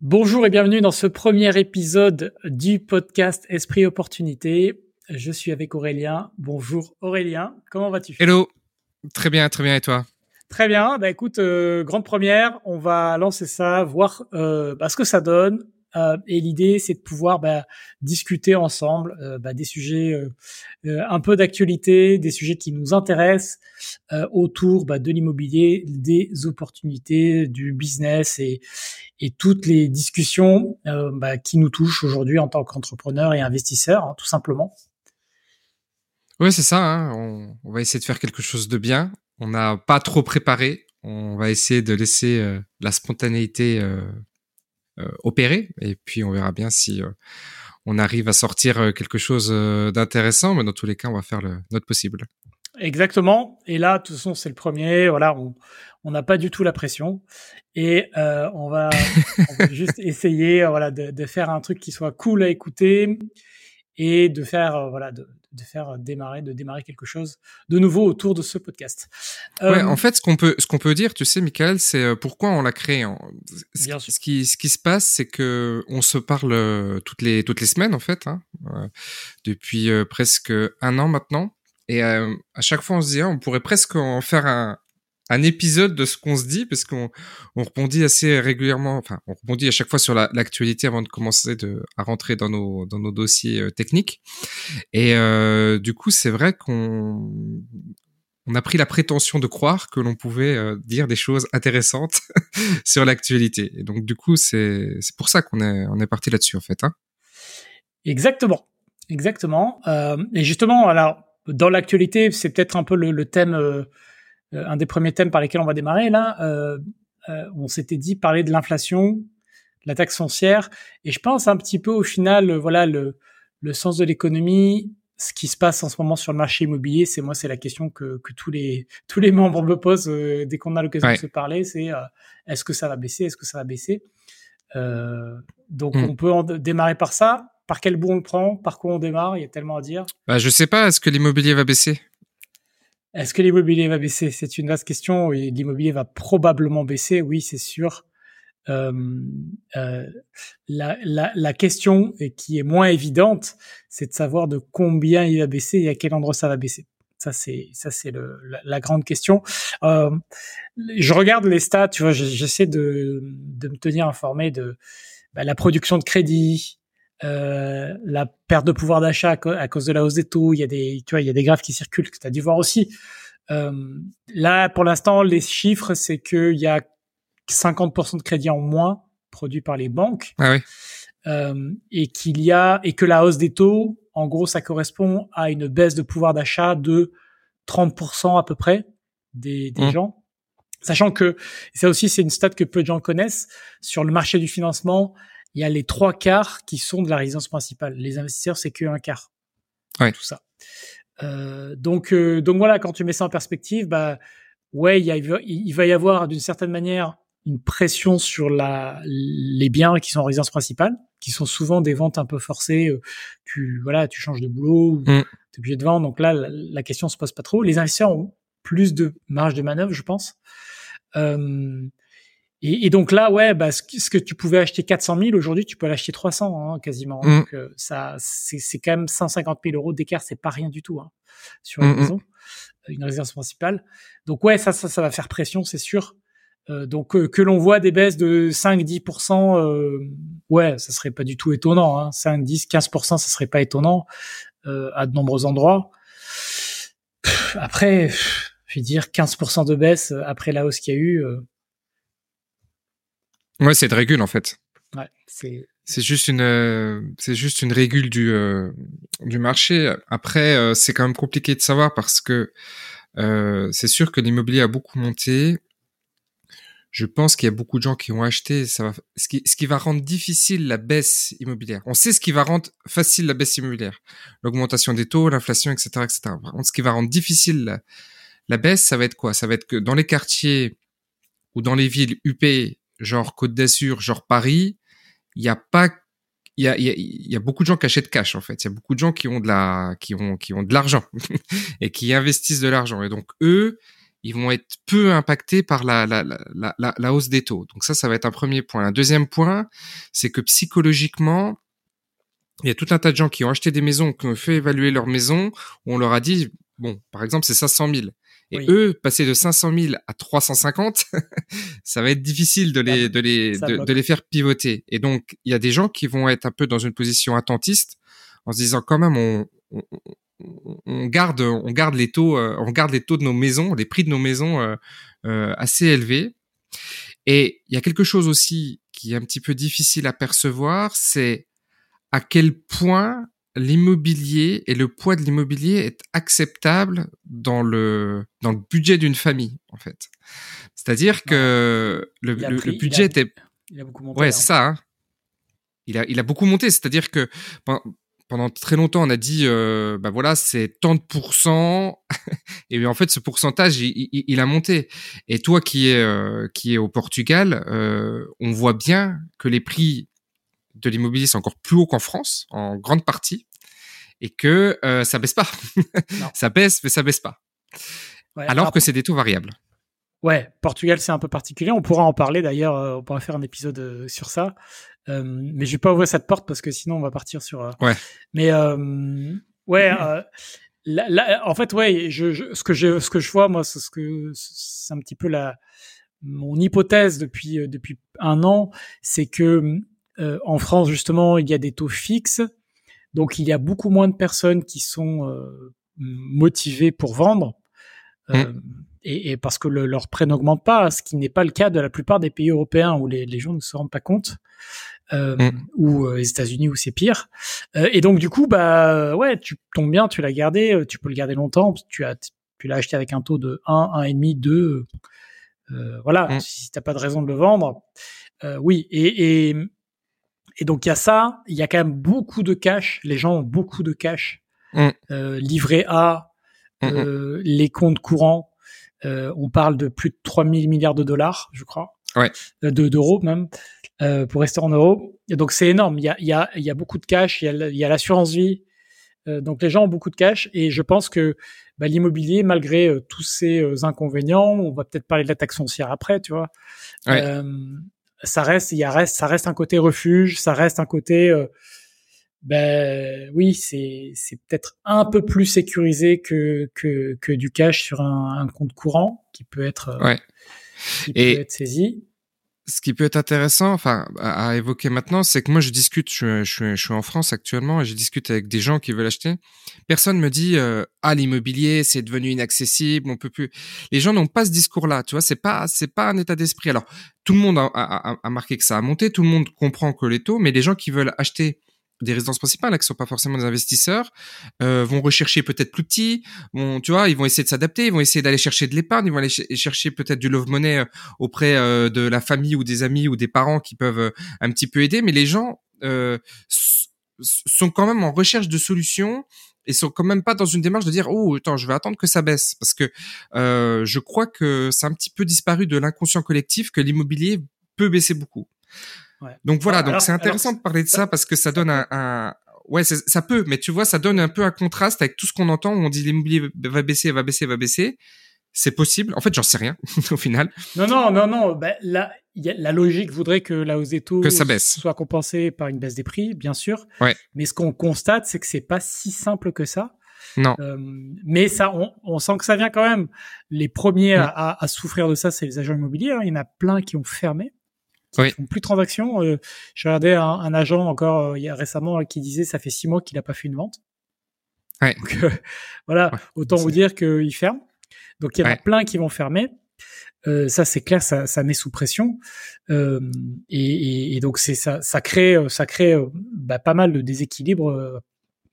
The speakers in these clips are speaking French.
Bonjour et bienvenue dans ce premier épisode du podcast Esprit Opportunité. Je suis avec Aurélien. Bonjour Aurélien, comment vas-tu? Hello, très bien, très bien. Et toi? Très bien, bah écoute, euh, grande première, on va lancer ça, voir euh, bah, ce que ça donne, et l'idée, c'est de pouvoir bah, discuter ensemble euh, bah, des sujets euh, un peu d'actualité, des sujets qui nous intéressent autour bah, de l'immobilier, des opportunités, du business et, et toutes les discussions bah, qui nous touchent aujourd'hui en tant qu'entrepreneurs et investisseurs, hein, tout simplement. Oui, c'est ça. Hein. On, on, va essayer de faire quelque chose de bien. On n'a pas trop préparé. On va essayer de laisser la spontanéité euh, opérer. Et puis on verra bien si euh, on arrive à sortir euh, quelque chose d'intéressant. Mais dans tous les cas, on va faire le, notre possible. Exactement. Et là, de toute façon, c'est le premier. Voilà, on n'a pas du tout la pression et euh, on, va, on, va, juste essayer, voilà, de, de, faire un truc qui soit cool à écouter et de faire, voilà, de, de faire démarrer, de démarrer quelque chose de nouveau autour de ce podcast. Ouais, euh, en fait, ce qu'on peut, ce qu'on peut dire, tu sais, Michael, c'est euh, pourquoi on l'a créé. Ce, ce, qui, ce qui se passe, c'est que on se parle euh, toutes les, toutes les semaines, en fait, hein, depuis presque un an maintenant. Et à chaque fois, on se dit, ah, on pourrait presque en faire un, un épisode de ce qu'on se dit parce qu'on on rebondit assez régulièrement, enfin on rebondit à chaque fois sur l'actualité avant de commencer de, à rentrer dans nos dans nos dossiers euh, techniques. Et euh, du coup, c'est vrai qu'on on a pris la prétention de croire que l'on pouvait euh, dire des choses intéressantes sur l'actualité. Et donc du coup, c'est pour ça qu'on est on est parti là-dessus en fait. Hein. Exactement, exactement. Euh, et justement, alors dans l'actualité, c'est peut-être un peu le, le thème euh, un des premiers thèmes par lesquels on va démarrer là. Euh, euh, on s'était dit parler de l'inflation, la taxe foncière, et je pense un petit peu au final, voilà le, le sens de l'économie, ce qui se passe en ce moment sur le marché immobilier, c'est moi, c'est la question que, que, tous les tous les membres me posent euh, dès qu'on a l'occasion de se parler. C'est euh, est-ce que ça va baisser, est-ce que ça va baisser? Euh, Donc mm. on peut en démarrer par ça. Par quel bout on le prend? Par quoi on démarre? Il y a tellement à dire. Bah, je sais pas. Est-ce que l'immobilier va baisser? Est-ce que l'immobilier va baisser? C'est une vaste question. L'immobilier va probablement baisser, oui, c'est sûr. Euh, euh, la, la, la, question et qui est moins évidente, c'est de savoir de combien il va baisser et à quel endroit ça va baisser. Ça c'est ça c'est la, la, grande question. Euh, je regarde les stats, tu vois, j'essaie de, de me tenir informé de bah, la production de crédit, euh, la perte de pouvoir d'achat à, cause de la hausse des taux. Il y a des, tu vois, il y a des graphes qui circulent que tu as dû voir aussi. Euh, là, pour l'instant, les chiffres, c'est qu'il y a 50% de crédits en moins produits par les banques. Ah oui. Euh, et qu'il y a et que la hausse des taux, en gros, ça correspond à une baisse de pouvoir d'achat de 30% à peu près des, des mmh. gens. Sachant que ça aussi, c'est une stat que peu de gens connaissent sur le marché du financement il y a les trois quarts qui sont de la résidence principale. Les investisseurs, c'est que un quart. Ouais. Tout ça. Euh, donc, euh, donc voilà, quand tu mets ça en perspective, bah ouais, il, y a, il va y avoir d'une certaine manière une pression sur la, les biens qui sont en résidence principale, qui sont souvent des ventes un peu forcées. Euh, tu voilà, tu changes de boulot, mm. tu es obligé de vendre. Donc là, la, la, question se pose pas trop. Les investisseurs ont plus de marge de manœuvre, je pense. Euh, et, et, donc là, ouais, bah, ce, que tu pouvais acheter 400 000, aujourd'hui, tu peux l'acheter 300 hein, quasiment. Mm. Donc euh, ça, c'est quand même 150 000 euros d'écart, c'est pas rien du tout hein, sur une mm, mm. maison, euh, une résidence principale. Donc ouais, ça, ça, ça va faire pression, c'est sûr. Euh, donc euh, que l'on voit des baisses de 5-10%, euh, ouais, ça serait pas du tout étonnant. Hein. 5, 10, 15%, ça serait pas étonnant à de nombreux endroits. après, je vais dire 15% de baisse après la hausse qu'il y a eu Ouais, c'est de régule en fait. Ouais, c'est. C'est juste une, c'est juste une régule du euh, du marché. Après, euh, c'est quand même compliqué de savoir parce que euh, c'est sûr que l'immobilier a beaucoup monté. Je pense qu'il y a beaucoup de gens qui ont acheté. Ça va, ce qui, ce qui va rendre difficile la baisse immobilière. On sait ce qui va rendre facile la baisse immobilière, l'augmentation des taux, l'inflation, etc., etc. Par contre, ce qui va rendre difficile la, la baisse, ça va être quoi? Ça va être que dans les quartiers ou dans les villes UP genre Côte d'Azur, genre Paris, il y a pas il y a, y a, beaucoup de gens qui achètent cash en fait. Il y a beaucoup de gens qui ont de la qui ont qui ont de l'argent et qui investissent de l'argent. Et donc eux, ils vont être peu impactés par la, la, la, la, la hausse des taux. Donc ça, ça va être un premier point. Un deuxième point, c'est que psychologiquement, il y a tout un tas de gens qui ont acheté des maisons, qui ont fait évaluer leur maison, où on leur a dit, bon, par exemple, c'est 500 000. Et eux, passer de 500 000 à 350, ça va être difficile de les, de les, de, les faire pivoter. Et donc, il y a des gens qui vont être un peu dans une position attentiste, en se disant quand même, on, on, on garde, on garde les taux, euh, on garde les taux de nos maisons, les prix de nos maisons euh, euh, assez élevés. Et il y a quelque chose aussi qui est un petit peu difficile à percevoir, c'est à quel point l'immobilier et le poids de l'immobilier est acceptable dans le dans le budget d'une famille en fait. C'est-à-dire que le, budget était il a beaucoup monté. Ouais, c'est ça. Hein. Il a il a beaucoup monté, c'est-à-dire que pendant très longtemps, on a dit, euh, bah voilà, c'est tant de pourcents, et en fait, ce pourcentage, il, il, a monté. Et toi, qui est euh, qui est au Portugal, euh, on voit bien que les prix de l'immobilier sont encore plus hauts qu'en France, en grande partie, et que euh, ça baisse pas. ça baisse, mais ça baisse pas. Alors que c'est des taux variables. Ouais, Portugal, c'est un peu particulier. On pourra en parler d'ailleurs. Euh, on pourra faire un épisode euh, sur ça. Euh, mais je vais pas ouvrir cette porte parce que sinon on va partir sur. Euh, ouais. Mais ouais. en fait, ouais. Je, ce que je, ce que je vois, moi, c'est ce que c'est un petit peu la mon hypothèse depuis depuis un an, c'est que en France justement, il y a des taux fixes, donc il y a beaucoup moins de personnes qui sont motivées pour vendre. Mmh et, et, parce que le, leur prêt n'augmente pas, ce qui n'est pas le cas de la plupart des pays européens où les, les gens ne se rendent pas compte, euh, mm. ou euh, les États-Unis où c'est pire. Euh, et donc du coup, bah ouais, tu tombes bien, tu l'as gardé, euh, tu peux le garder longtemps, tu as tu l'as acheté avec un taux de 1, 1,5, 2. Euh, voilà, mm. si t'as pas de raison de le vendre, oui. Et, et, et donc il y a ça, il y a quand même beaucoup de cash. Les gens ont beaucoup de cash. Mm. livré à les comptes courants euh, on parle de plus de 3000 milliards de dollars, je crois. Ouais. Euh, de d'euros même, euh, pour rester en euros. Et donc c'est énorme. Il y a, y, a, y a beaucoup de cash, il y a, l'assurance vie. Euh, donc les gens ont beaucoup de cash et je pense que bah, l'immobilier, malgré euh, tous ces inconvénients, on va peut-être parler de la taxe foncière après, tu vois. Ouais. Ça reste, il y a reste, ça reste un côté refuge, ça reste un côté ben oui, c'est c'est peut-être un peu plus sécurisé que que que du cash sur un, un compte courant qui peut être euh, ouais. qui Et peut être saisi. Ce qui peut être intéressant, enfin à, évoquer maintenant, c'est que moi je discute, je, je, je, suis en France actuellement et je discute avec des gens qui veulent acheter. Personne me dit euh, ah l'immobilier c'est devenu inaccessible, on peut plus. Les gens n'ont pas ce discours-là, tu vois, c'est pas c'est pas un état d'esprit. Alors tout le monde a, marqué que ça a monté, tout le monde comprend que les taux, mais les gens qui veulent acheter des résidences principales là, qui sont pas forcément des investisseurs euh, vont rechercher peut-être plus petit vont tu vois ils vont essayer de s'adapter ils vont essayer d'aller chercher de l'épargne ils vont aller chercher peut-être du love money euh, auprès euh, de la famille ou des amis ou des parents qui peuvent euh, un petit peu aider. Mais les gens sont quand même en recherche de solutions et sont quand même pas dans une démarche de dire oh attends je vais attendre que ça baisse. Parce que je crois que c'est un petit peu disparu de l'inconscient collectif que l'immobilier peut baisser beaucoup donc voilà, donc c'est intéressant de parler de ça parce que ça donne un, un... ouais, ça peut, mais tu vois, ça donne un peu un contraste avec tout ce qu'on entend où on dit l'immobilier va baisser, va baisser, va baisser. C'est possible. En fait, j'en sais rien au final. Non, non, non, non. Ben, là, y a, la logique voudrait que la hausse des taux que ça baisse. soit compensée par une baisse des prix, bien sûr. Ouais. Mais ce qu'on constate, c'est que c'est pas si simple que ça. Non. Euh, mais ça, on, on, sent que ça vient quand même. Les premiers à, à, à, souffrir de ça, c'est les agents immobiliers. Hein. Il y en a plein qui ont fermé qui oui. font plus de transactions. Euh, J'ai regardé un, un, agent encore euh, il y a récemment qui disait ça fait six mois qu'il n'a pas fait une vente. Ouais. Donc euh, voilà, ouais. autant vous dire qu'il ferme. Donc il y en a plein qui vont fermer. Euh, ça c'est clair, ça, ça, met sous pression euh, et, et, et, donc c'est ça, ça crée, ça crée bah, pas mal de déséquilibre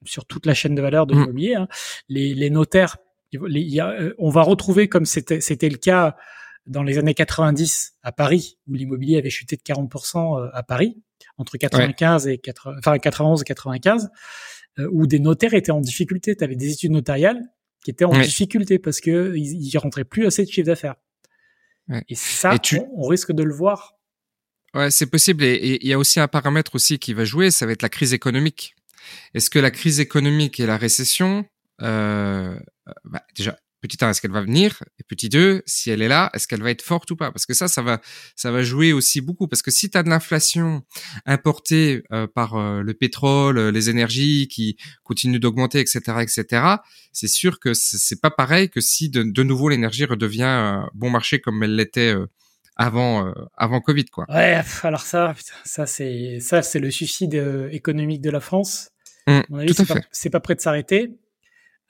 sur toute la chaîne de valeur de mmh. l'immobilier. Hein. Les, les, notaires, les, y a, on va retrouver comme c'était le cas dans les années 90 à Paris, où l'immobilier avait chuté de 40% euh, à Paris, entre 95 ouais. et 80, enfin 91 et 95, euh, où des notaires étaient en difficulté. Tu avais des études notariales qui étaient en ouais. difficulté parce que ils, ils rentraient plus assez de chiffre d'affaires. Ouais. Et ça, et tu... on, on, risque de le voir. Ouais, c'est possible. Et il y a aussi un paramètre aussi qui va jouer, ça va être la crise économique. Est-ce que la crise économique et la récession, euh, bah, déjà, petit 1, est-ce qu'elle va venir? Et petit 2, si elle est là, est-ce qu'elle va être forte ou pas? Parce que ça, ça va, ça va jouer aussi beaucoup. Parce que si tu as de l'inflation importée euh, par euh, le pétrole, euh, les énergies qui continuent d'augmenter, etc., etc., c'est sûr que c'est pas pareil que si de, de nouveau l'énergie redevient bon marché comme elle l'était avant avant Covid, quoi. Ouais, alors ça, ça c'est ça c'est le suicide économique de la France. Mmh, c'est pas, prêt de s'arrêter.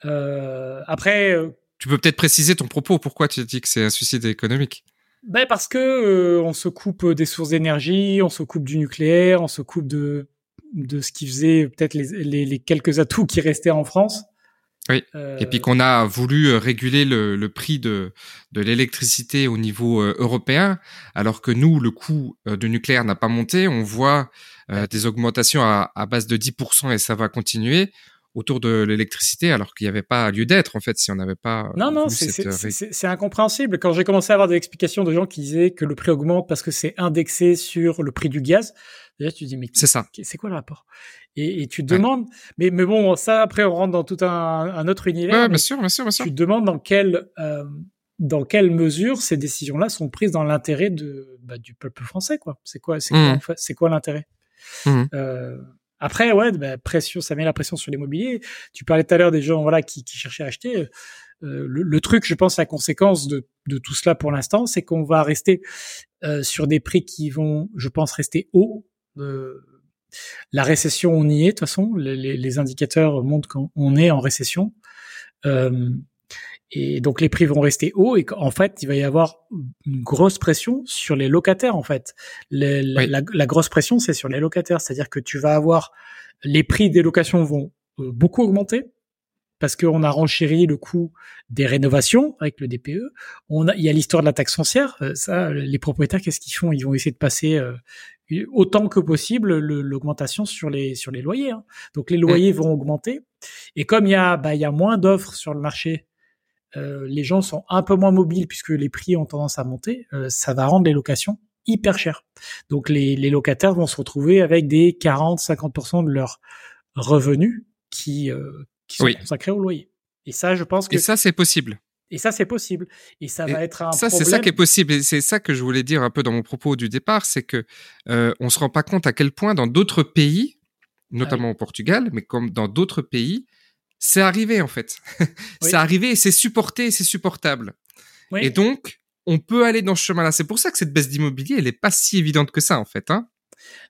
après, tu peux peut-être préciser ton propos. Pourquoi tu dis que c'est un suicide économique? Ben parce que euh, on se coupe des sources d'énergie, on se coupe du nucléaire, on se coupe de de ce qui faisait peut-être les, les, quelques atouts qui restaient en France. Oui. Euh, Et puis qu'on a voulu euh, réguler le, le prix de, de l'électricité au niveau européen, alors que nous, le coût du nucléaire n'a pas monté. On voit des augmentations à, à, base de 10% et ça va continuer autour de l'électricité alors qu'il n'y avait pas lieu d'être en fait si on n'avait pas non non c'est incompréhensible. Quand j'ai commencé à avoir des explications de gens qui disaient que le prix augmente parce que c'est indexé sur le prix du gaz déjà tu dis mais c'est ça. c'est quoi le rapport? Et, et, tu te demandes mais mais bon ça après on rentre dans tout un, un autre univers ouais, bien sûr bien sûr bien sûr. tu te demandes dans quelle euh, dans quelle mesure ces décisions là sont prises dans l'intérêt de bah, du peuple français quoi. C'est quoi c'est quoi, mmh. quoi l'intérêt? Mmh. euh, après, ouais, bah, pression, ça met la pression sur l'immobilier. Tu parlais tout à l'heure des gens, voilà, qui, qui cherchaient à acheter. Euh, le, le, truc, je pense, la conséquence de, de tout cela pour l'instant, c'est qu'on va rester euh, sur des prix qui vont, je pense, rester hauts. Euh, la récession, on y est de toute façon. Les, les indicateurs montrent qu'on est en récession. Euh, et donc les prix vont rester hauts et qu'en fait il va y avoir une grosse pression sur les locataires en fait. la, la, grosse pression c'est sur les locataires, c'est-à-dire que tu vas avoir les prix des locations vont euh, beaucoup augmenter parce qu'on a renchéri le coût des rénovations avec le DPE. On a, il y a l'histoire de la taxe foncière. Euh, ça, les propriétaires, qu'est-ce qu'ils font? Ils vont essayer de passer euh, autant que possible l'augmentation sur les sur les loyers. Hein. Donc les loyers mmh. vont augmenter. Et comme il y a bah, il y a moins d'offres sur le marché euh, les gens sont un peu moins mobiles puisque les prix ont tendance à monter, euh, ça va rendre les locations hyper chères. Donc les, locataires vont se retrouver avec des 40-50% de leurs revenus qui, euh, qui sont consacrés au loyer. Et ça, je pense que... Et ça, c'est possible. Et ça, c'est possible. Et ça va être un ça, c'est ça qui est possible. Et c'est ça que je voulais dire un peu dans mon propos du départ, c'est que euh, on se rend pas compte à quel point dans d'autres pays, notamment au Portugal, mais comme dans d'autres pays, c'est arrivé en fait. c'est arrivé et c'est supporté et c'est supportable. Et donc, on peut aller dans ce chemin-là. C'est pour ça que cette baisse d'immobilier, elle n'est pas si évidente que ça en fait. Hein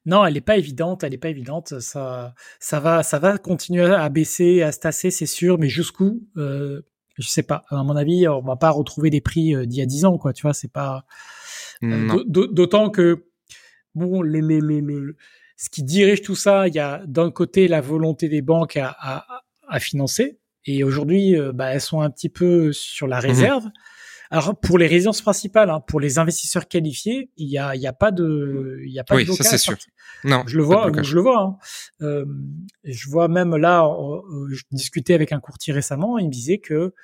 non, elle n'est pas évidente, elle n'est pas évidente. Ça, ça va, ça va continuer à baisser, à se tasser, c'est sûr, mais jusqu'où euh, Je sais pas. À mon avis, on va pas retrouver des prix euh, d'il y a dix ans, quoi. Tu vois, c'est pas. Euh, d'autant que bon, le, le, le, ce qui dirige tout ça, il y a d'un côté la volonté des banques à, à, à financer. Et aujourd'hui, euh, bah, elles sont un petit peu sur la mhm. réserve. Alors pour les résidences principales, hein, pour les investisseurs qualifiés, il y a, il y a pas de, il y a pas oui, de ça c'est sûr. Non, je le vois, je le vois. Hein. Euh, je vois même là, euh, je discutais avec un courtier récemment, il me disait que,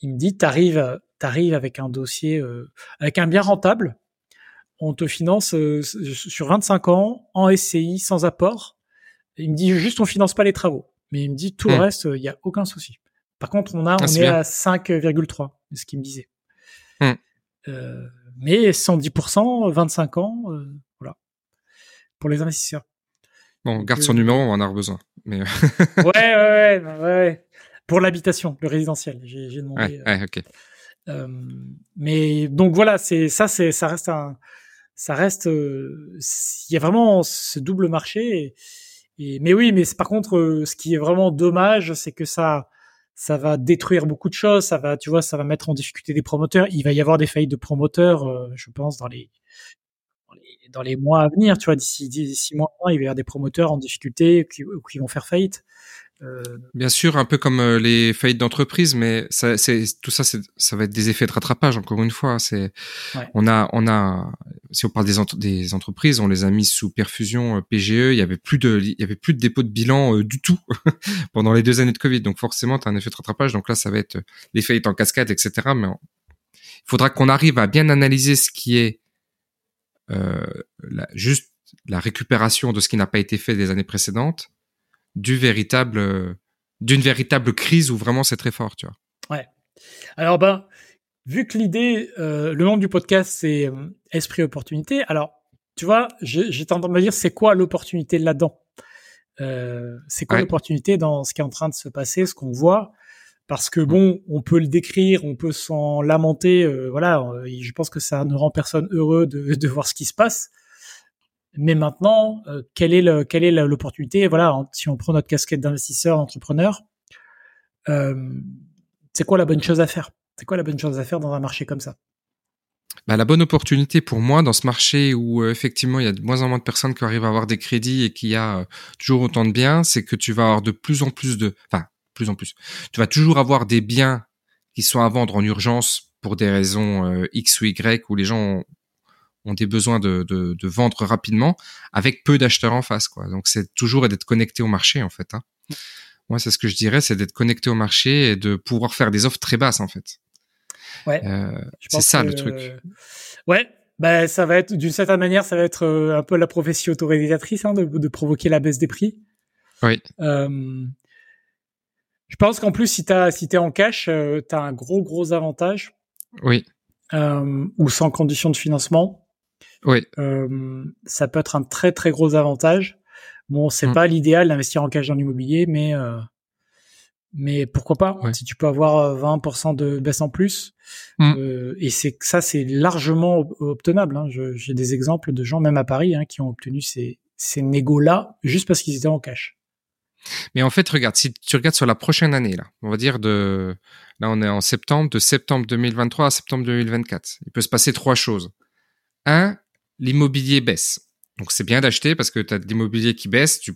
il me dit, t'arrives, t'arrives avec un dossier, euh, avec un bien rentable, on te finance sur 25 ans en SCI sans apport. Il me dit juste on finance pas les travaux. Mais il me dit tout le hmm. reste, il n'y a aucun souci. Par contre, on a, ah, on est, à 5,3, c'est ce qu'il me disait. Hmm. Euh, mais 110%, 25 ans, euh, voilà, pour les investisseurs. Bon, garde son euh, numéro, on en a besoin. Mais... ouais, ouais, ouais, ouais, Pour l'habitation, le résidentiel, j'ai demandé. Ouais, ouais ok. Euh, mais donc voilà, c'est ça, c'est ça reste un, ça reste, il y a vraiment ce double marché. Et, mais oui, mais par contre, euh, ce qui est vraiment dommage, c'est que ça, ça va détruire beaucoup de choses. Ça va, tu vois, ça va mettre en difficulté des promoteurs. Il va y avoir des faillites de promoteurs, euh, je pense, dans les, dans les, mois à venir. Tu vois, d'ici six mois, il va y avoir des promoteurs en difficulté qui vont faire faillite. Euh, Bien sûr, un peu comme euh, les faillites d'entreprise, mais ça, c'est tout ça, ça va être des effets de rattrapage. Encore une fois, c'est on a, on a, si on parle des, des entreprises, on les a mis sous perfusion euh, PGE. Il y avait plus de, il y avait plus de dépôt de bilan du tout pendant les deux années de Covid. Donc forcément, tu as un effet de rattrapage. Donc là, ça va être les faillites en cascade, etc. Mais il faudra qu'on arrive à bien analyser ce qui est euh, la, juste la récupération de ce qui n'a pas été fait des années précédentes du véritable, d'une véritable crise où vraiment c'est très fort, tu vois. Ouais. Alors ben, vu que l'idée, euh, le nom du podcast c'est euh, Esprit Opportunité, alors tu vois, j'ai tendance à me dire c'est quoi l'opportunité là-dedans? Euh, C'est quoi l'opportunité dans ce qui est en train de se passer, ce qu'on voit? Parce que bon, on peut le décrire, on peut s'en lamenter, voilà. je pense que ça ne rend personne heureux de, de voir ce qui se passe. Mais maintenant, quelle est le, quelle est l'opportunité? Voilà, si on prend notre casquette d'investisseur, entrepreneur, c'est quoi la bonne chose à faire? C'est quoi la bonne chose à faire dans un marché comme ça? Bah, la bonne opportunité pour moi dans ce marché où euh, effectivement il y a de moins en moins de personnes qui arrivent à avoir des crédits et qu'il y a euh, toujours autant de biens, c'est que tu vas avoir de plus en plus de, enfin plus en plus, tu vas toujours avoir des biens qui sont à vendre en urgence pour des raisons euh, X ou Y où les gens ont, des besoins de, de, de, vendre rapidement avec peu d'acheteurs en face quoi. Donc c'est toujours d'être connecté au marché en fait. Hein. Moi, c'est ce que je dirais, c'est d'être connecté au marché et de pouvoir faire des offres très basses, en fait. Ouais. Euh, c'est ça le truc. Ouais. Bah, ça va être d'une certaine manière, ça va être euh, un peu la prophétie autoréalisatrice hein, de, de, provoquer la baisse des prix. Oui. Euh, je pense qu'en plus, si t'as si t'es en cash, euh, t'as un gros gros avantage. Oui. Euh, ou sans condition de financement. Oui. ça peut être un très très gros avantage. Bon, c'est mmh. pas l'idéal d'investir en cash dans l'immobilier, mais euh, mais pourquoi pas Si tu peux avoir 20% euh, de baisse en plus, mmh. euh, et c'est ça, c'est largement obtenable. Hein. J'ai des exemples de gens, même à Paris, hein, qui ont obtenu ces ces négos là juste parce qu'ils étaient en cash. Mais en fait, regarde, si tu regardes sur la prochaine année, là, on va dire de, là, on est en septembre, de septembre 2023 à septembre 2024. Il peut se passer trois choses. Un, l'immobilier baisse. Donc c'est bien d'acheter parce que tu as de l'immobilier qui baisse, tu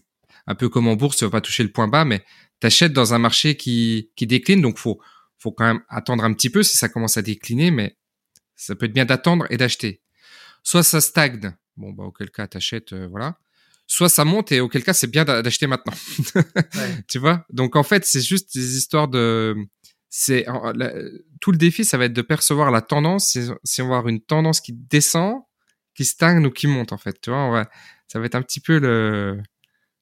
un peu comme en bourse, tu vas pas toucher le point bas, mais tu achètes dans un marché qui, qui décline, donc faut faut quand même attendre un petit peu si ça commence à décliner, mais ça peut être bien d'attendre et d'acheter. Soit ça stagne, bon bah auquel cas t'achètes, euh, voilà. Soit ça monte et auquel cas c'est bien d'acheter maintenant. Tu vois? Donc en fait c'est juste des histoires de c'est tout le défi ça va être de percevoir la tendance si, si on va avoir une tendance qui descend qui stagne ou qui monte en fait. Tu vois, on va, ça va être un petit peu le,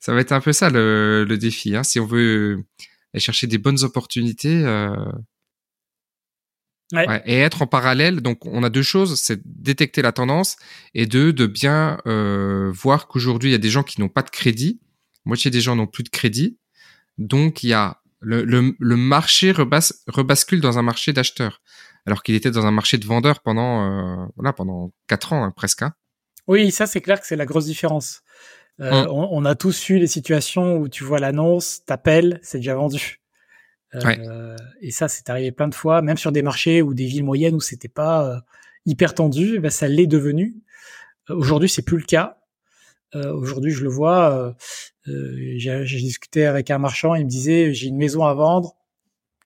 ça va être un peu ça le, le défi. Hein, si on veut aller chercher des bonnes opportunités. Euh... Ouais. Ouais, et être en parallèle, donc on a deux choses, c'est détecter la tendance et deux, de bien euh, voir qu'aujourd'hui il y a des gens qui n'ont pas de crédit, moitié des gens n'ont plus de crédit, donc il y a le, le, le marché rebas, rebascule dans un marché d'acheteurs alors qu'il était dans un marché de vendeurs pendant euh, voilà pendant quatre ans hein, presque. Hein. Oui, ça c'est clair que c'est la grosse différence. Euh, mm. on, a tous eu les situations où tu vois l'annonce, t'appelles, c'est déjà vendu. Euh, Et ça, c'est arrivé plein de fois, même sur des marchés ou des villes moyennes où c'était pas euh, hyper tendu, ben, ça l'est devenu. Euh, aujourd'hui, c'est plus le cas. Aujourd'hui, je le vois. J'ai discuté avec un marchand, il me disait j'ai une maison à vendre,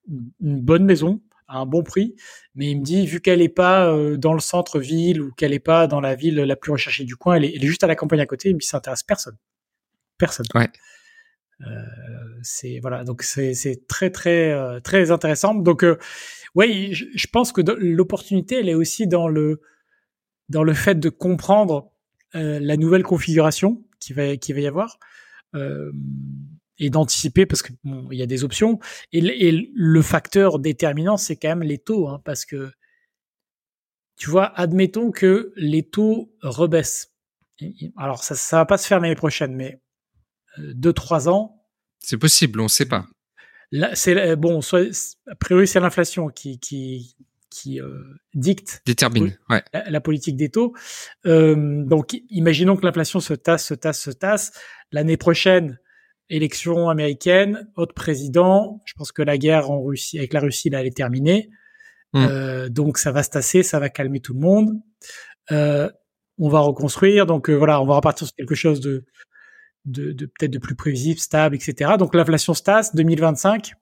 une bonne maison, à un bon prix, mais il me dit vu qu'elle est pas euh, dans le centre ville ou qu'elle est pas dans la ville la plus recherchée du coin, elle est, juste à la campagne à côté, il me dit ça intéresse personne, personne. Ouais. Euh, c'est voilà, donc c'est très très euh, très intéressant. Donc euh, je, pense que l'opportunité elle est aussi dans le dans le fait de comprendre la nouvelle configuration qui va qui va y avoir. Euh, et d'anticiper parce que bon, il y a des options. Et, et le facteur déterminant c'est quand même les taux hein, parce que tu vois admettons que les taux rebaissent. Alors ça ça va pas se faire l'année prochaine mais euh, deux trois ans. C'est possible on sait pas. Là c'est bon soit a priori c'est l'inflation qui qui qui euh, dicte détermine la, la, politique des taux euh, donc imaginons que l'inflation se tasse se tasse se tasse l'année prochaine élection américaine, autre président. Je pense que la guerre en Russie, avec la Russie, là, elle est terminée. Mm. Euh, donc ça va se tasser, ça va calmer tout le monde. Euh, on va reconstruire. Donc euh, voilà, on va repartir sur quelque chose de, de, de peut-être de plus prévisible, stable, etc. Donc l'inflation se tasse. 2025,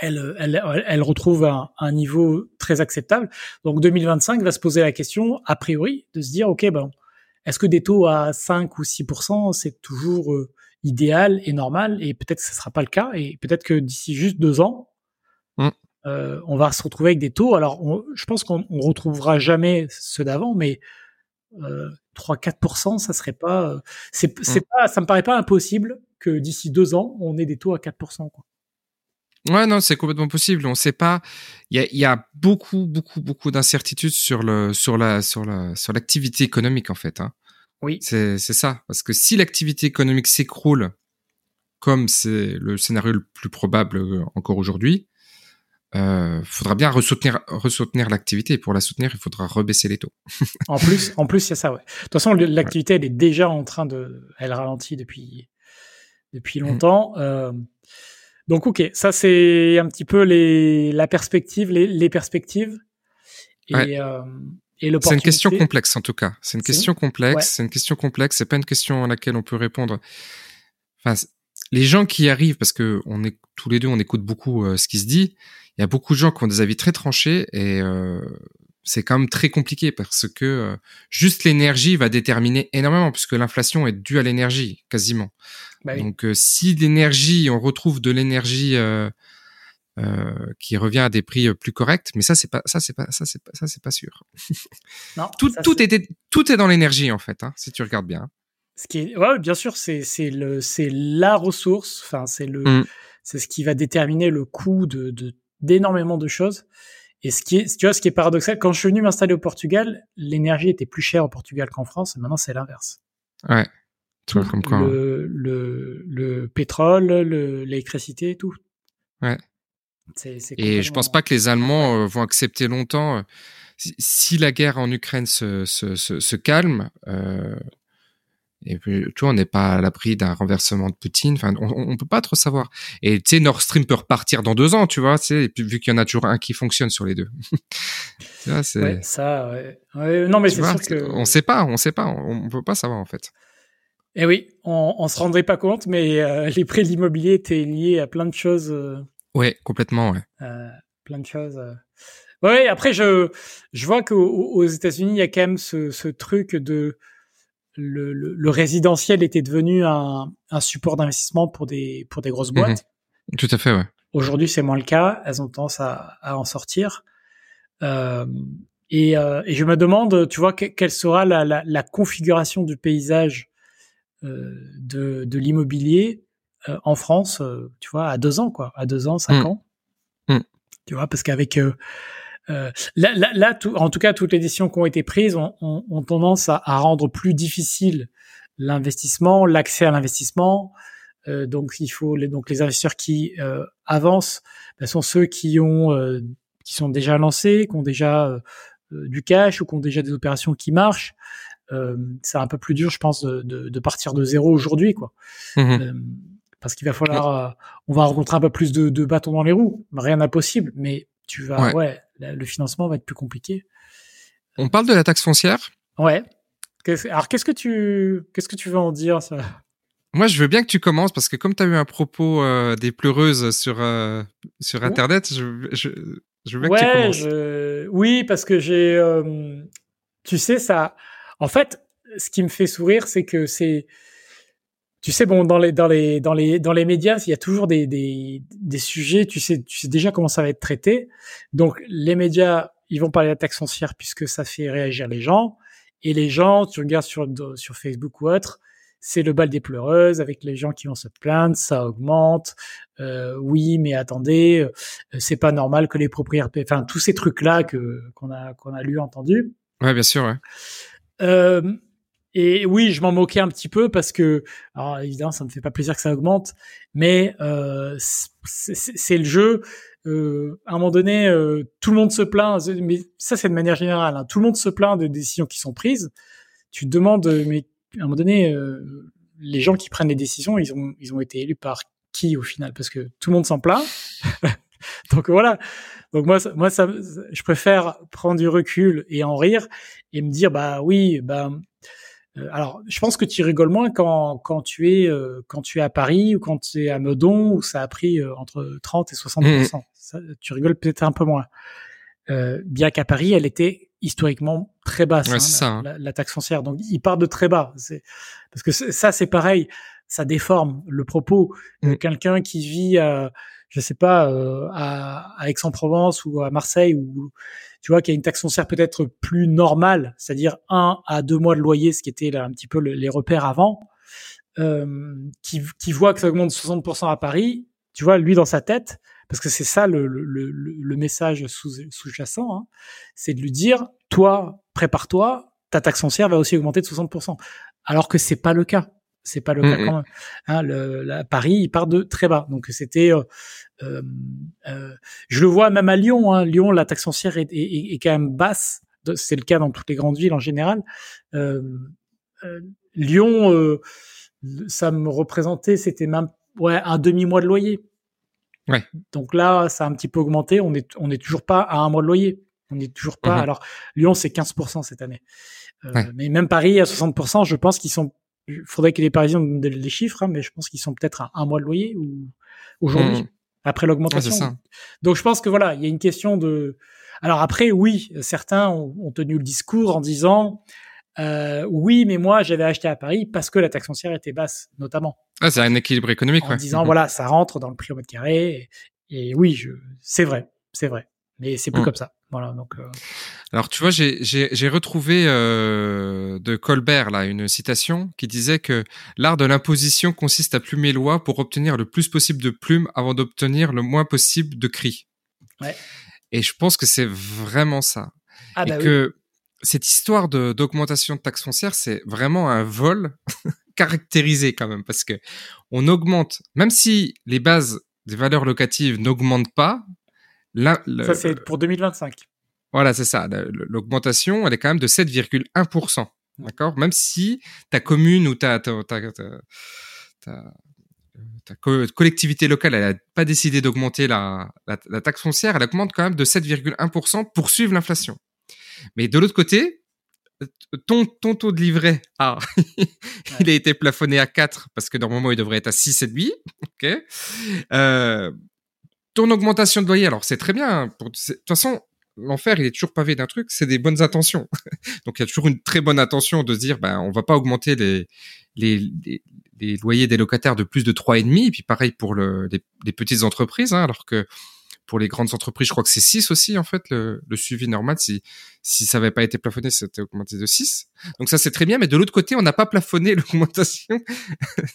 elle, elle, elle retrouve un, un, niveau très acceptable. Donc 2025 va se poser la question, a priori, de se dire, ok, ben, est-ce que des taux à 5 ou 6% c'est toujours euh, idéal et normal? Et peut-être que ce sera pas le cas et peut-être que d'ici juste deux ans mm. euh, on va se retrouver avec des taux alors je pense qu'on on retrouvera jamais ceux d'avant mais euh, 3-4% ça serait pas euh, c'est mm. c'est pas ça me paraît pas impossible que d'ici deux ans on ait des taux à 4% quoi. Ouais, non, c'est complètement possible. On sait pas. Il y a, y a, beaucoup, beaucoup, beaucoup d'incertitudes sur le, sur la, sur la, sur l'activité économique en fait. Hein. Oui. C'est, c'est ça. Parce que si l'activité économique s'écroule, comme c'est le scénario le plus probable euh, encore aujourd'hui, euh, faudra bien ressoutenir, ressoutenir l'activité. Et pour la soutenir, il faudra rebaisser les taux. en plus, en plus, il y a ça. Ouais. De toute façon, l'activité, elle est déjà en train de, elle ralentit depuis depuis mmh. longtemps. Euh, donc ok, ça c'est un petit peu les la perspective, les, les perspectives et, euh, et C'est une question complexe en tout cas. C'est une question complexe. C'est une question complexe. C'est pas une question à laquelle on peut répondre. Enfin, les gens qui arrivent, parce que on est tous les deux, on écoute beaucoup euh, ce qui se dit. Il y a beaucoup de gens qui ont des avis très tranchés et euh, c'est quand même très compliqué parce que euh, juste l'énergie va déterminer énormément puisque l'inflation est due à l'énergie quasiment. Bah Donc euh, si l'énergie, on retrouve de l'énergie euh, qui revient à des prix plus corrects, mais ça c'est pas ça c'est pas ça c'est pas ça c'est pas sûr. Non, tout tout est... tout est dans l'énergie en fait, hein, si tu regardes bien. Ce qui est ouais, bien sûr c'est c'est le c'est la ressource, enfin c'est le mmh. c'est ce qui va déterminer le coût de d'énormément de choses. Et ce qui est, tu vois, ce qui est paradoxal, quand je suis venu m'installer au Portugal, l'énergie était plus chère au Portugal qu'en France, et maintenant c'est l'inverse. Ouais. Tu vois, comme quoi. Hein. Le, le, le pétrole, l'électricité, tout. Ouais. et je pense pas que les Allemands euh, vont accepter longtemps. Euh, si, la guerre en Ukraine se, se, se, se calme, euh, et puis, tu vois, on n'est pas à l'abri d'un renversement de Poutine. Enfin, on, on peut pas trop savoir. Et tu sais, Nord Stream peut repartir dans deux ans, tu vois. Et puis, vu qu'il y en a toujours un qui fonctionne sur les deux. ouais, ça, ouais. non, mais c'est sûr que on sait pas, on sait pas, on, on peut pas savoir en fait. Eh oui, on, on se rendrait pas compte, mais euh, les prix de l'immobilier étaient liés à plein de choses. Euh, ouais, complètement, ouais. Euh, plein de choses. Euh. Ouais, après je je vois qu'aux aux États-Unis il y a quand même ce, ce truc de le, le, résidentiel était devenu un, un support d'investissement pour des pour des grosses boîtes. Mhm. Tout à fait, ouais. Aujourd'hui, c'est moins le cas. Elles ont tendance à, à en sortir. Euh, et, euh, et, je me demande, tu vois, quelle sera la, la, la configuration du paysage euh, de, de l'immobilier en France, tu vois, à deux ans, quoi, à deux ans, cinq mmh. ans. Mmh. Tu vois, parce qu'avec euh, là, là, là en tout cas, toutes les décisions qui ont été prises ont, ont, ont tendance à, à, rendre plus difficile l'investissement, l'accès à l'investissement. Euh, donc, il faut les, donc les investisseurs qui euh, avancent ben, sont ceux qui ont euh, qui sont déjà lancés, qui ont déjà euh, du cash ou qui ont déjà des opérations qui marchent. c'est un peu plus dur, je pense, de, de, de partir de zéro aujourd'hui, quoi. Mmh parce qu'il va falloir, on va rencontrer un peu plus de, de bâtons dans les roues. Rien d'impossible, mais tu vas, ouais le financement va être plus compliqué. On parle de la taxe foncière. Ouais. Alors qu'est-ce que tu qu'est-ce que tu veux en dire ça? Moi, je veux bien que tu commences parce que comme tu as eu un propos euh, des pleureuses sur euh, sur internet, je, je, je, veux bien que tu commences. Je... Oui, parce que j'ai euh, tu sais ça en fait, ce qui me fait sourire, c'est que c'est tu sais, bon, dans les, dans les, dans les, dans les médias, il y a toujours des, des, des sujets, tu sais, tu sais déjà comment ça va être traité. Donc, les médias, ils vont parler de la taxe foncière puisque ça fait réagir les gens. Et les gens, tu regardes sur, sur Facebook ou autre, c'est le bal des pleureuses avec les gens qui vont se plaindre, ça augmente. Euh, oui, mais attendez, euh, c'est pas normal que les propriétaires, enfin tous ces trucs là que qu'on a qu'on a lu entendu. Ouais, bien sûr. Ouais. Euh, et oui, je m'en moquais un petit peu parce que, alors évidemment, ça me fait pas plaisir que ça augmente, mais euh, c'est le jeu. Euh, à un moment donné, euh, tout le monde se plaint, mais ça c'est de manière générale. Hein, tout le monde se plaint de décisions qui sont prises. Tu te demandes, mais à un moment donné, euh, les gens qui prennent les décisions, ils ont ils ont été élus par qui au final? Parce que tout le monde s'en plaint. Donc voilà. Donc moi, moi, ça, je préfère prendre du recul et en rire et me dire, bah oui, bah euh, alors, je pense que tu rigoles moins quand, quand tu es euh, quand tu es à Paris ou quand tu es à Meudon où ça a pris euh, entre 30 et 60 mmh. ça, Tu rigoles peut-être un peu moins. bien qu'à Paris, elle était historiquement très basse, hein, hein. la, taxe foncière. Donc, il part de très bas. Parce que ça, c'est pareil, ça déforme le propos. de mmh. Quelqu'un qui vit à je sais pas, euh, à, à Aix-en-Provence ou à Marseille, ou tu vois, qu'il y a une taxe foncière peut-être plus normale, c'est-à-dire un à deux mois de loyer, ce qui était là, un petit peu les repères avant, euh, qui, qui voit que ça augmente de 60% à Paris, tu vois, lui dans sa tête, parce que c'est ça le, le, le, le, message sous-jacent, hein, c'est de lui dire, toi, prépare-toi, ta taxe foncière va aussi augmenter de 60%. Alors que c'est pas le cas. C'est pas le cas quand même. Hein, le, la, Paris, il part de très bas. Donc c'était, euh, euh, euh, je le vois même à Lyon. Hein. Lyon, la taxe foncière est, est, est quand même basse. C'est le cas dans toutes les grandes villes en général. Euh, euh Lyon, euh, ça me représentait, c'était même ouais un demi mois de loyer. Ouais. Donc là, ça a un petit peu augmenté. On est on est toujours pas à un mois de loyer. On n'est toujours pas. Mhm. Alors Lyon, c'est 15% cette année. Euh, mais même Paris à 60%, je pense qu'ils sont. Il faudrait que les Parisiens nous donnent les chiffres, hein, mais je pense qu'ils sont peut-être à un mois de loyer ou aujourd'hui mhm. après l'augmentation. Donc je pense que voilà, il y a une question de. Alors après, oui, certains ont, ont tenu le discours en disant euh, oui, mais moi j'avais acheté à Paris parce que la taxe foncière était basse, notamment. Ah, c'est un équilibre économique. En disant mhm. voilà, ça rentre dans le prix au mètre carré. Et, oui, je, c'est vrai, c'est vrai. Mais c'est plus mhm. comme ça. Voilà. Donc. Euh... Alors tu vois, j'ai retrouvé euh, de Colbert là une citation qui disait que l'art de l'imposition consiste à plumer loi pour obtenir le plus possible de plumes avant d'obtenir le moins possible de cris. Ouais. Et je pense que c'est vraiment ça. Ah, et bah que cette histoire de d'augmentation de taxes foncières, c'est vraiment un vol caractérisé quand même parce que on augmente, même si les bases des valeurs locatives n'augmentent pas. Ça c'est pour 2025. Voilà, c'est ça. L'augmentation, elle est quand même de 7,1%. D'accord? Même si ta commune ou ta, ta, ta, ta ta collectivité locale, elle n'a pas décidé d'augmenter la, la, la, taxe foncière, elle augmente quand même de 7,1% pour suivre l'inflation. Mais de l'autre côté, ton, ton taux de livret, ah, il a été plafonné à 4 parce que normalement il devrait être à 6,5. ok? Euh, ton augmentation de loyer, alors c'est très bien. Pour, de toute façon, l'enfer, il est toujours pavé d'un truc, c'est des bonnes intentions. Donc il y a toujours une très bonne intention de se dire, ben on va pas augmenter les, les, les, loyers des locataires de plus de 3,5. Et puis pareil pour le, les, les petites entreprises, hein, alors que pour les grandes entreprises, je crois que c'est 6 aussi, en fait, le, le suivi normal. Si, si ça n'avait pas été plafonné, c'était augmenté de 6. Donc ça, c'est très bien. Mais de l'autre côté, on n'a pas plafonné l'augmentation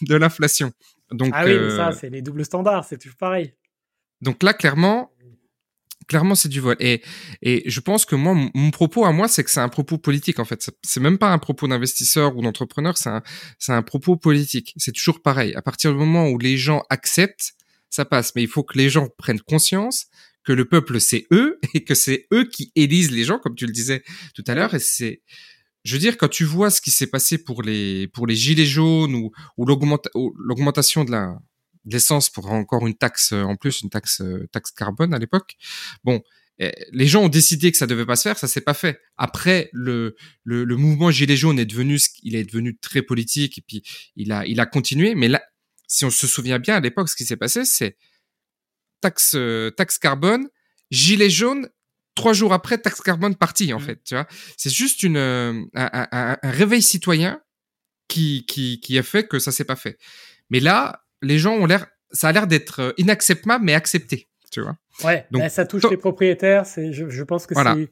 de l'inflation. Donc, ah oui, euh... ça, c'est les doubles standards. C'est toujours pareil. Donc là, clairement, clairement, c'est du vol. Et, et je pense que moi, mon propos à moi, c'est que c'est un propos politique, en fait. C'est même pas un propos d'investisseur ou d'entrepreneur, c'est un, c'est un propos politique. C'est toujours pareil. À partir du moment où les gens acceptent ça passe. Mais il faut que les gens prennent conscience que le peuple, c'est eux et que c'est eux qui élisent les gens, comme tu le disais tout à l'heure. Et c'est, je veux dire, quand tu vois ce qui s'est passé pour les, pour les gilets jaunes ou, ou l'augmentation de la, l'essence pour encore une taxe en plus, une taxe, taxe carbone à l'époque. Bon, eh, les gens ont décidé que ça devait pas se faire, ça s'est pas fait. Après, le, le, le mouvement Gilets jaunes est devenu, il est devenu très politique et puis il a, il a continué. Mais là, si on se souvient bien à l'époque, ce qui s'est passé, c'est taxe, euh, taxe carbone, gilet jaune, trois jours après, taxe carbone partie, en mmh. fait, tu vois. C'est juste une, euh, un, un, un, réveil citoyen qui, qui, qui a fait que ça s'est pas fait. Mais là, les gens ont l'air, ça a l'air d'être euh, inacceptable, mais accepté, tu vois. Ouais, Donc, ça touche les propriétaires, c'est, je, je pense que c'est,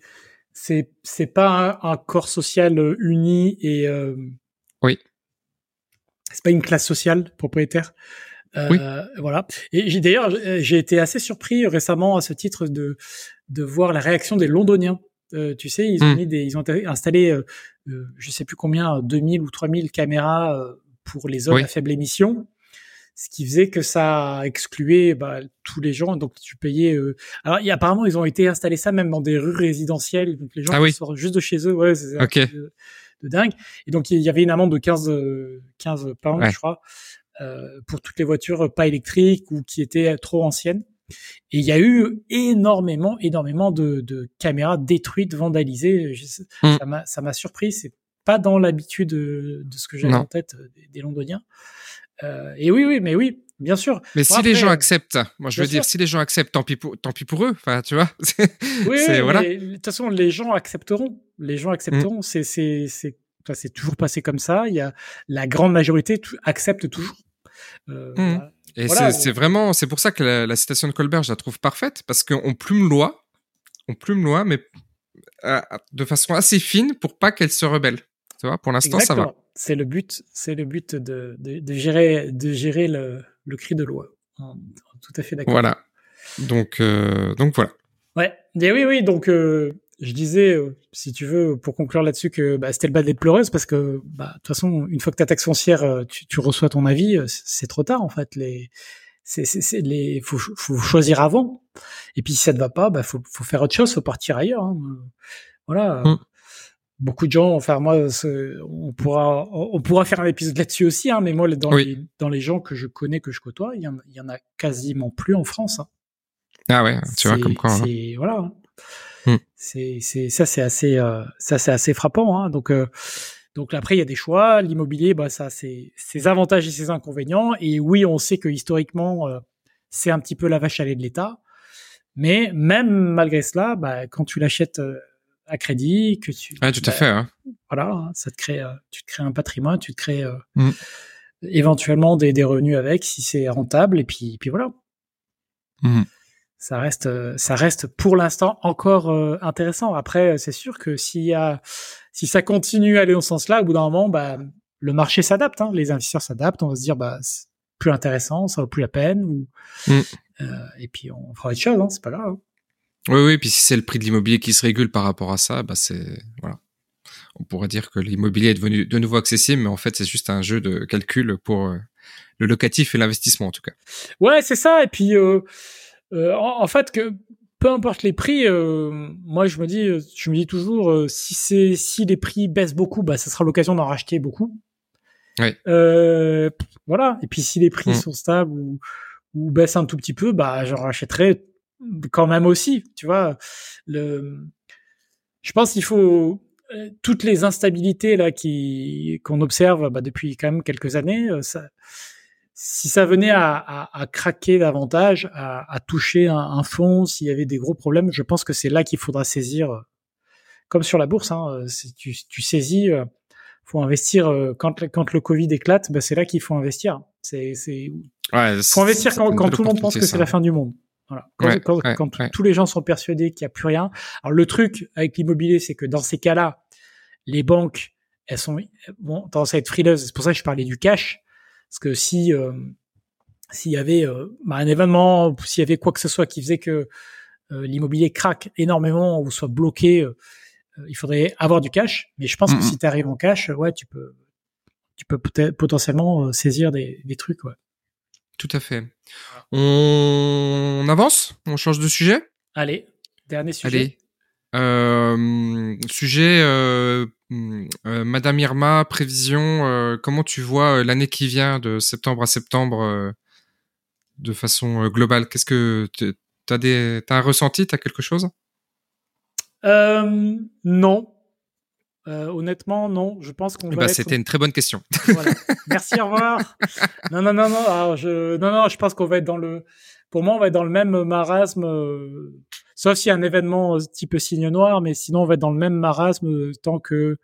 c'est, c'est pas un, un, corps social uni et, euh, oui c'est pas une classe sociale propriétaire. Euh, oui. Voilà. Et j'ai d'ailleurs j'ai été assez surpris récemment à ce titre de de voir la réaction des Londoniens. Euh, tu sais, ils ont hmm. mis des, ils ont installé, euh, euh je sais plus combien, 2000 ou 3000 caméras euh, pour les zones à faible émission, ce qui faisait que ça excluait bah, tous les gens. Donc tu payais. Euh... Alors y, apparemment ils ont été installés ça même dans des rues résidentielles, donc les gens ah qui sortent juste de chez eux. Ouais, c'est okay de dingue. Et donc il y avait une amende de 15 15 pounds, je crois, euh, pour toutes les voitures pas électriques ou qui étaient trop anciennes. Et il y a eu énormément, énormément de, de caméras détruites, vandalisées. Mm. Ça m'a surpris. C'est pas dans l'habitude de, ce que j'avais en tête des, des Londoniens. Euh, et oui, oui, mais oui, bien sûr. Mais si les gens acceptent, moi je veux dire, si les gens acceptent, tant pis pour, tant pis pour eux. Enfin, tu vois. oui, voilà. De toute façon, les gens accepteront. Les gens accepteront. Mm. C'est, c'est, c'est, c'est toujours passé comme ça. Il y a la grande majorité accepte toujours. Euh, mm. Et voilà, c'est, vraiment, c'est pour ça que la, citation de Colbert, je la trouve parfaite parce qu'on plume loi, on plume loi, mais euh, de façon assez fine pour pas qu'elle se rebelle. Tu vois, pour l'instant, ça va. C'est le but, c'est le but de, de, de gérer, de gérer le, le cri de loi. Tout à fait d'accord. Voilà. Donc, donc voilà. Ouais. Et oui, oui. Donc, je disais, si tu veux, pour conclure là-dessus, que bah, c'était le bas des pleureuses parce que, bah, de toute façon, une fois que ta taxe foncière, tu, tu reçois ton avis, c'est trop tard en fait. Les, c'est, c'est, les, faut, faut choisir avant. Et puis si ça ne va pas, bah, faut, faut faire autre chose, faut partir ailleurs. Hein. Voilà. Mmh beaucoup de gens, enfin moi, on pourra, on pourra faire un épisode là-dessus aussi, hein, mais moi, dans, les, dans les gens que je connais, que je côtoie, il y en, y en a quasiment plus en France. Hein. Ah ouais, tu vois comme quoi. Hein. Voilà. Hein. Hmm. C'est, c'est, ça, c'est assez, euh, ça, c'est assez frappant. Hein. Donc, euh, donc après, il y a des choix. L'immobilier, bah, ça, c'est ses avantages et ses inconvénients. Et oui, on sait que historiquement, euh, c'est un petit peu la vache à lait de l'État. Mais même malgré cela, bah, quand tu l'achètes à crédit, que tu. Ouais, tout à bah, fait. Hein. Voilà, hein, ça te crée, euh, tu te crées un patrimoine, tu te crées euh, mm. éventuellement des, des, revenus avec si c'est rentable, et puis, puis voilà. Mm. Ça reste, euh, ça reste pour l'instant encore intéressant. Après, c'est sûr que s'il y a, si ça continue à aller dans ce sens-là, au bout d'un moment, bah, le marché s'adapte, hein, les investisseurs s'adaptent. On va se dire, bah, c'est plus intéressant, ça vaut plus la peine, ou, mm. et puis on fera autre chose, hein, c'est pas grave. Oui, oui, puis si c'est le prix de l'immobilier qui se régule par rapport à ça, bah c'est voilà. On pourrait dire que l'immobilier est devenu de nouveau accessible, mais en fait c'est juste un jeu de calcul pour euh, le locatif et l'investissement en tout cas. Ouais, c'est ça. Et puis euh, euh, en, fait que peu importe les prix, moi je me dis, je me dis toujours, si c'est si les prix baissent beaucoup, bah ça sera l'occasion d'en racheter beaucoup. Ouais. voilà. Et puis si les prix mmh. sont stables ou, ou baissent un tout petit peu, bah j'en rachèterai quand même aussi, tu vois. Le, je pense qu'il faut euh, toutes les instabilités là qui qu'on observe bah, depuis quand même quelques années. Euh, ça, si ça venait à, à, à craquer davantage, à, à toucher un, un fond, s'il y avait des gros problèmes, je pense que c'est là qu'il faudra saisir, euh, comme sur la bourse. Hein, tu, tu saisis, faut investir quand, quand le Covid éclate, bah, c'est là qu'il faut investir. C'est, c'est, ouais, faut investir quand, quand tout le monde pense que c'est la fin du monde. Voilà. Quand, tous les gens sont persuadés qu'il n'y a plus rien. Alors le truc avec l'immobilier, c'est que dans ces cas-là, les banques, elles sont bon tendance à être frileuses. C'est pour ça que je parlais du cash, parce que si euh, s'il y avait euh, bah, un événement, s'il y avait quoi que ce soit qui faisait que euh, l'immobilier craque énormément ou soit bloqué, il faudrait avoir du cash. Mais je pense que si tu arrives en cash, ouais, tu peux tu peux peut-être potentiellement saisir des, des trucs, ouais. Tout à fait. On avance? On change de sujet? Allez, dernier sujet. Allez. Euh, sujet, euh, euh, Madame Irma, prévision, comment tu vois l'année qui vient de septembre à septembre de façon globale? Qu'est-ce que tu as, des, as un ressenti? Tu as quelque chose? Non, euh, honnêtement, non. Je pense qu'on bah, C'était une très bonne question. Voilà. Merci, au revoir. non, non, non, non. Alors, je... Non, non, je pense qu'on va être dans le. Pour moi, on va être dans le même marasme, euh... sauf s'il y a un événement euh, type signe noir, mais sinon, on va être dans le même marasme euh, tant que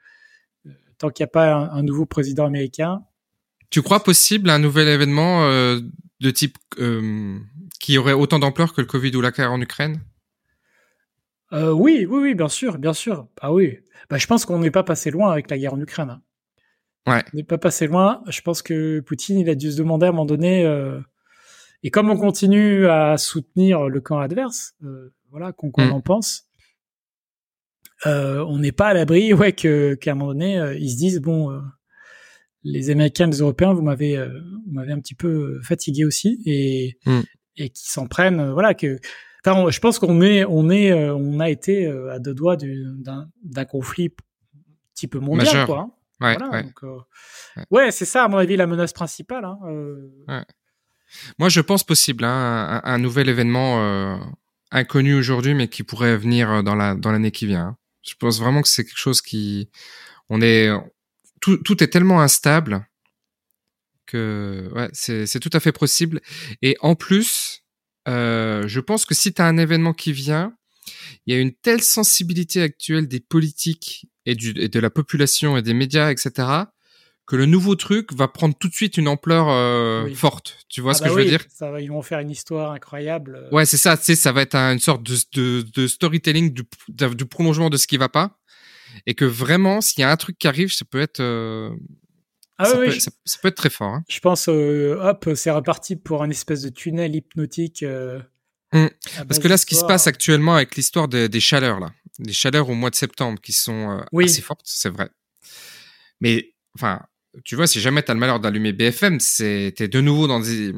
tant qu'il n'y a pas un, nouveau président américain. Tu crois possible un nouvel événement de type qui aurait autant d'ampleur que le Covid ou la guerre en Ukraine? Euh, oui, oui, oui, bien sûr, bien sûr. Ah oui. Bah, je pense qu'on n'est pas passé loin avec la guerre en Ukraine. Hein. Ouais. On n'est pas passé loin. Je pense que Poutine, il a dû se demander à un moment donné. Euh... Et comme on continue à soutenir le camp adverse, euh, voilà, qu'on mm. en pense, euh, on n'est pas à l'abri, ouais, que qu'à un moment donné, euh, ils se disent bon, euh, les Américains, les Européens, vous m'avez, vous m'avez un petit peu fatigué aussi, et mm. et qui s'en prennent, voilà, que je pense qu'on est, on est, euh, on a été euh, à deux doigts d'un conflit type mondial, quoi. Hein. Ouais, ouais. Euh, ouais, c'est ça, à mon avis, la menace principale. Hein. Moi, je pense possible, hein, un, nouvel événement inconnu aujourd'hui, mais qui pourrait venir dans la dans l'année qui vient. Hein. Je pense vraiment que c'est quelque chose qui, on est, tout, tout est tellement instable que c'est tout à fait possible. Et en plus, euh, je pense que si tu as un événement qui vient, il y a une telle sensibilité actuelle des politiques et, du, et de la population et des médias, etc., que le nouveau truc va prendre tout de suite une ampleur euh, forte. Tu vois ah ce bah que je veux dire? ça va, Ils vont faire une histoire incroyable. Ouais, c'est ça. Ça va être une sorte de, de, de storytelling du, du, prolongement de ce qui va pas, et que vraiment, s'il y a un truc qui arrive, ça peut être euh, ah ça, peut, ça, peut, être très fort. Hein. Je pense, euh, hop, c'est reparti pour un espèce de tunnel hypnotique. Euh, Mmh. Parce que là, ce qui se passe actuellement avec l'histoire des chaleurs, là, des chaleurs au mois de septembre qui sont euh, assez fortes, c'est vrai. Mais, enfin, tu vois, si jamais tu as le malheur d'allumer BFM, c'est t'es de nouveau dans des,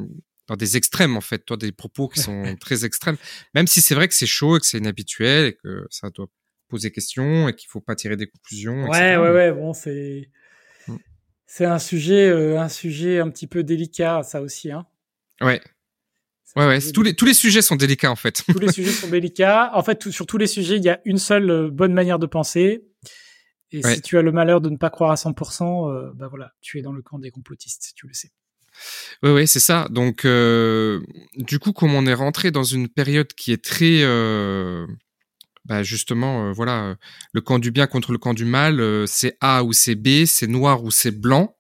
dans des extrêmes, en fait, toi, des propos qui sont très extrêmes. Même si c'est vrai que c'est chaud et que c'est inhabituel et que ça doit poser question et qu'il faut pas tirer des conclusions. Ouais, ouais, ouais, bon, c'est. C'est un sujet, euh, un sujet un petit peu délicat, ça aussi, hein. Ouais, Ouais, ouais. Tous les, tous les sujets sont délicats, en fait. Tous les sujets sont délicats. En fait, sur tous les sujets, il y a une seule euh, bonne manière de penser. Et si tu as le malheur de ne pas croire à 100%, euh, bah voilà, tu es dans le camp des complotistes, tu le sais. Oui, oui, c'est ça. Donc, euh, du coup, comme on est rentré dans une période qui est très, bah justement, voilà, le camp du bien contre le camp du mal, c'est A ou c'est B, c'est noir ou c'est blanc.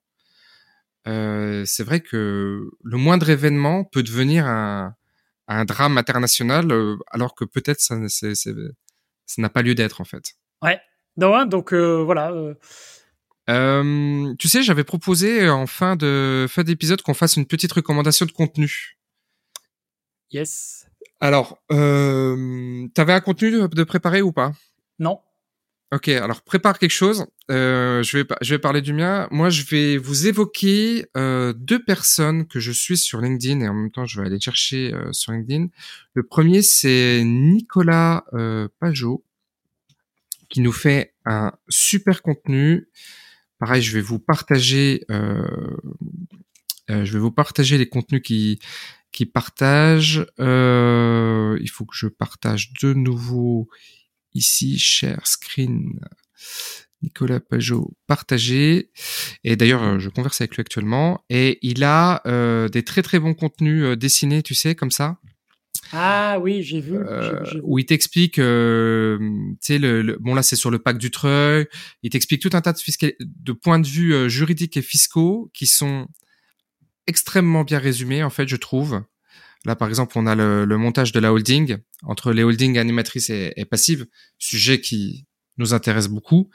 Euh, c'est vrai que le moindre événement peut devenir un, un drame international, euh, alors que peut-être ça, ça n'a pas lieu d'être en fait. Ouais. Non, donc euh, voilà. Euh, tu sais, j'avais proposé en fin de fin d'épisode qu'on fasse une petite recommandation de contenu. Yes. Alors, euh, t'avais un contenu de, préparer ou pas? Non. Ok, alors prépare quelque chose. Euh, je vais je vais parler du mien. Moi, je vais vous évoquer euh, deux personnes que je suis sur LinkedIn et en même temps, je vais aller chercher euh, sur LinkedIn. Le premier, c'est Nicolas euh, Pajot qui nous fait un super contenu. Pareil, je vais vous partager. Euh, euh, je vais vous partager les contenus qui qui partagent. il faut que je partage de nouveau ici, cher screen. Nicolas Pajot partagé. Et d'ailleurs, euh, je converse avec lui actuellement. Et il a euh, des très très bons contenus euh, dessinés, tu sais, comme ça. Ah oui, j'ai vu, Où il t'explique, tu sais, le, bon là c'est sur le pack du treuil. Il t'explique tout un tas de, de points de vue juridiques et fiscaux qui sont extrêmement bien résumés en fait, je trouve. Là, par exemple, on a le, montage de la holding entre les holdings animatrices et, et passives, sujet qui nous intéresse beaucoup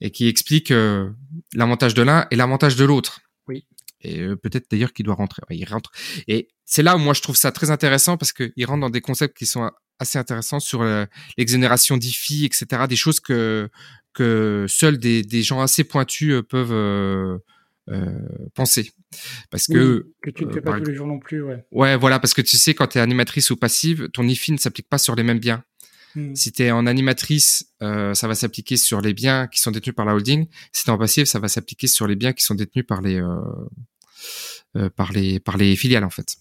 et qui explique euh, l'avantage de l'un et l'avantage de l'autre. Oui. Et euh, peut-être d'ailleurs qu'il doit rentrer. il rentre. Et c'est là où moi je trouve ça très intéressant parce qu'il rentre dans des concepts qui sont assez intéressants sur euh, l'exonération d'IFI, etc. Des choses que que seuls des, des gens assez pointus peuvent euh, penser. Parce que que tu ne fais pas tous les jours non plus, ouais. Ouais, voilà, parce que tu sais quand tu es animatrice ou passive, ton IFI ne s'applique pas sur les mêmes biens. Hmm. Si tu es en animatrice, euh, ça va s'appliquer sur les biens qui sont détenus par la holding. Si tu es en passive, ça va s'appliquer sur les biens qui sont détenus par les euh, euh par les par les filiales en fait.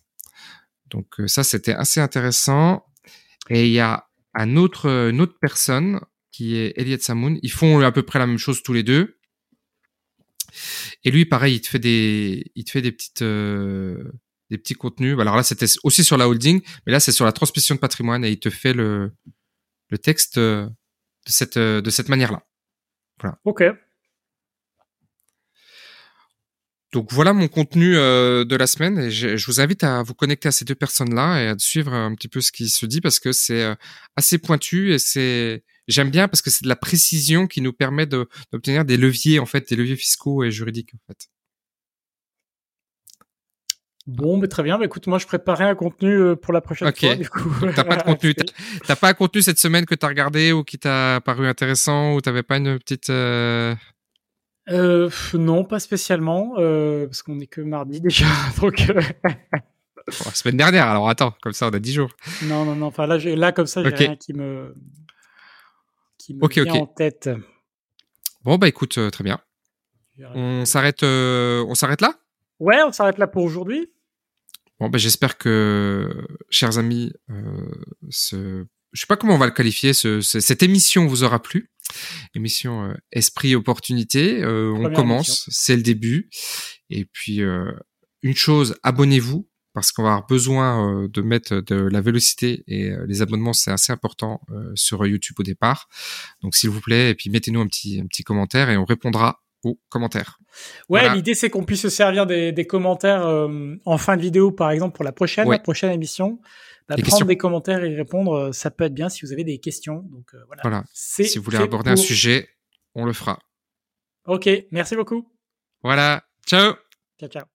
Donc ça c'était assez intéressant. Et il y a un autre une autre personne qui est Elliot Samoun. Ils font à peu près la même chose tous les deux. Et lui, pareil, il te fait des, il te fait des petites, euh, des petits contenus. Alors là, c'était aussi sur la holding, mais là, c'est sur la transmission de patrimoine et il te fait le, le texte euh, de cette, euh, de cette manière-là. Voilà. Ok. Donc voilà mon contenu euh, de la semaine et je, je, vous invite à vous connecter à ces deux personnes-là et à suivre un petit peu ce qui se dit parce que c'est assez pointu et c'est j'aime bien parce que c'est de la précision qui nous permet d'obtenir des leviers en fait, des leviers fiscaux et juridiques en fait. Bon, mais très bien. Mais écoute, moi, je préparais un contenu euh, pour la prochaine fois. Du coup, t'as pas de contenu. T'as pas un contenu cette semaine que t'as regardé ou qui t'a paru intéressant ou t'avais pas une petite. Euh... Euh, non, pas spécialement, euh, parce qu'on est que mardi déjà. Donc. La semaine dernière. Alors attends, comme ça, on a 10 jours. Non, non, non. Enfin là, là comme ça, j'ai rien qui me qui me vient en tête. Bon bah écoute, très bien. On s'arrête. on s'arrête là? Ouais, on s'arrête là pour aujourd'hui. Bon, ben, j'espère que, chers amis, euh, ce, je sais pas comment on va le qualifier, ce, cette émission vous aura plu. Émission euh, Esprit Opportunité. Euh, on commence, c'est le début. Et puis, euh, une chose, abonnez-vous parce qu'on va avoir besoin euh, de mettre de la vélocité et les abonnements c'est assez important sur YouTube au départ. Donc s'il vous plaît, et puis mettez-nous un petit un petit commentaire et on répondra commentaires. Ouais, l'idée c'est qu'on puisse se servir des, commentaires euh, en fin de vidéo, par exemple pour la prochaine, la prochaine émission. Bah, prendre des commentaires et répondre, euh, ça peut être bien si vous avez des questions. Donc euh, voilà. voilà. Si vous voulez aborder un sujet, on le fera. Ok, merci beaucoup. Voilà. Ciao. Ciao ciao.